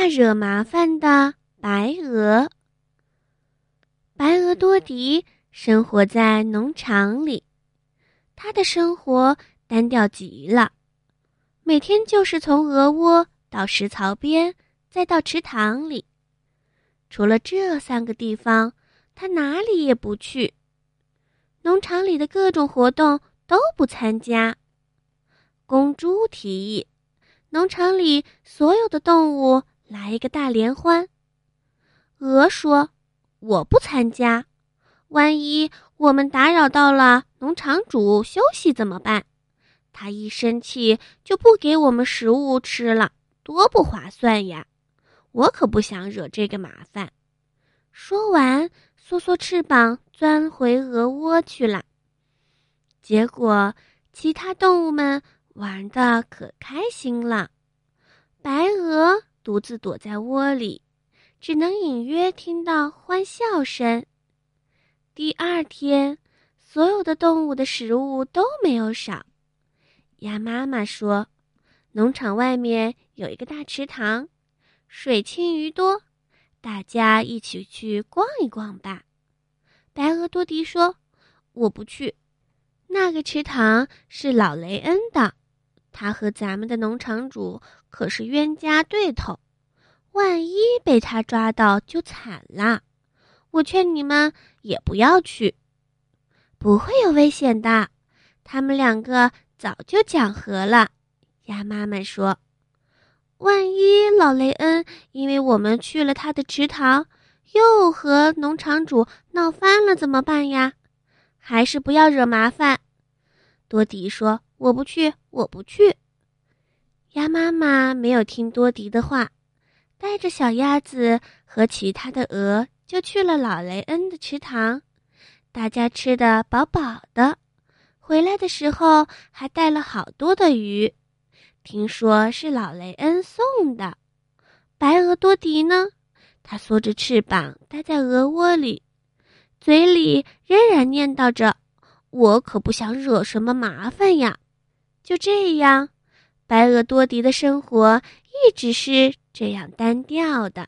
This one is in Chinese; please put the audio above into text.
怕惹麻烦的白鹅。白鹅多迪生活在农场里，他的生活单调极了，每天就是从鹅窝到食槽边，再到池塘里。除了这三个地方，他哪里也不去。农场里的各种活动都不参加。公猪提议，农场里所有的动物来一个大联欢。鹅说。我不参加，万一我们打扰到了农场主休息怎么办？他一生气就不给我们食物吃了，多不划算呀！我可不想惹这个麻烦。说完，缩缩翅膀钻回鹅窝去了。结果，其他动物们玩的可开心了，白鹅独自躲在窝里。只能隐约听到欢笑声。第二天，所有的动物的食物都没有少。鸭妈妈说：“农场外面有一个大池塘，水清鱼多，大家一起去逛一逛吧。”白鹅多迪说：“我不去，那个池塘是老雷恩的，他和咱们的农场主可是冤家对头。”万一被他抓到就惨了，我劝你们也不要去，不会有危险的。他们两个早就讲和了。鸭妈妈说：“万一老雷恩因为我们去了他的池塘，又和农场主闹翻了怎么办呀？还是不要惹麻烦。”多迪说：“我不去，我不去。”鸭妈妈没有听多迪的话。带着小鸭子和其他的鹅，就去了老雷恩的池塘。大家吃的饱饱的，回来的时候还带了好多的鱼，听说是老雷恩送的。白鹅多迪呢？它缩着翅膀待在鹅窝里，嘴里仍然念叨着：“我可不想惹什么麻烦呀。”就这样，白鹅多迪的生活一直是。这样单调的。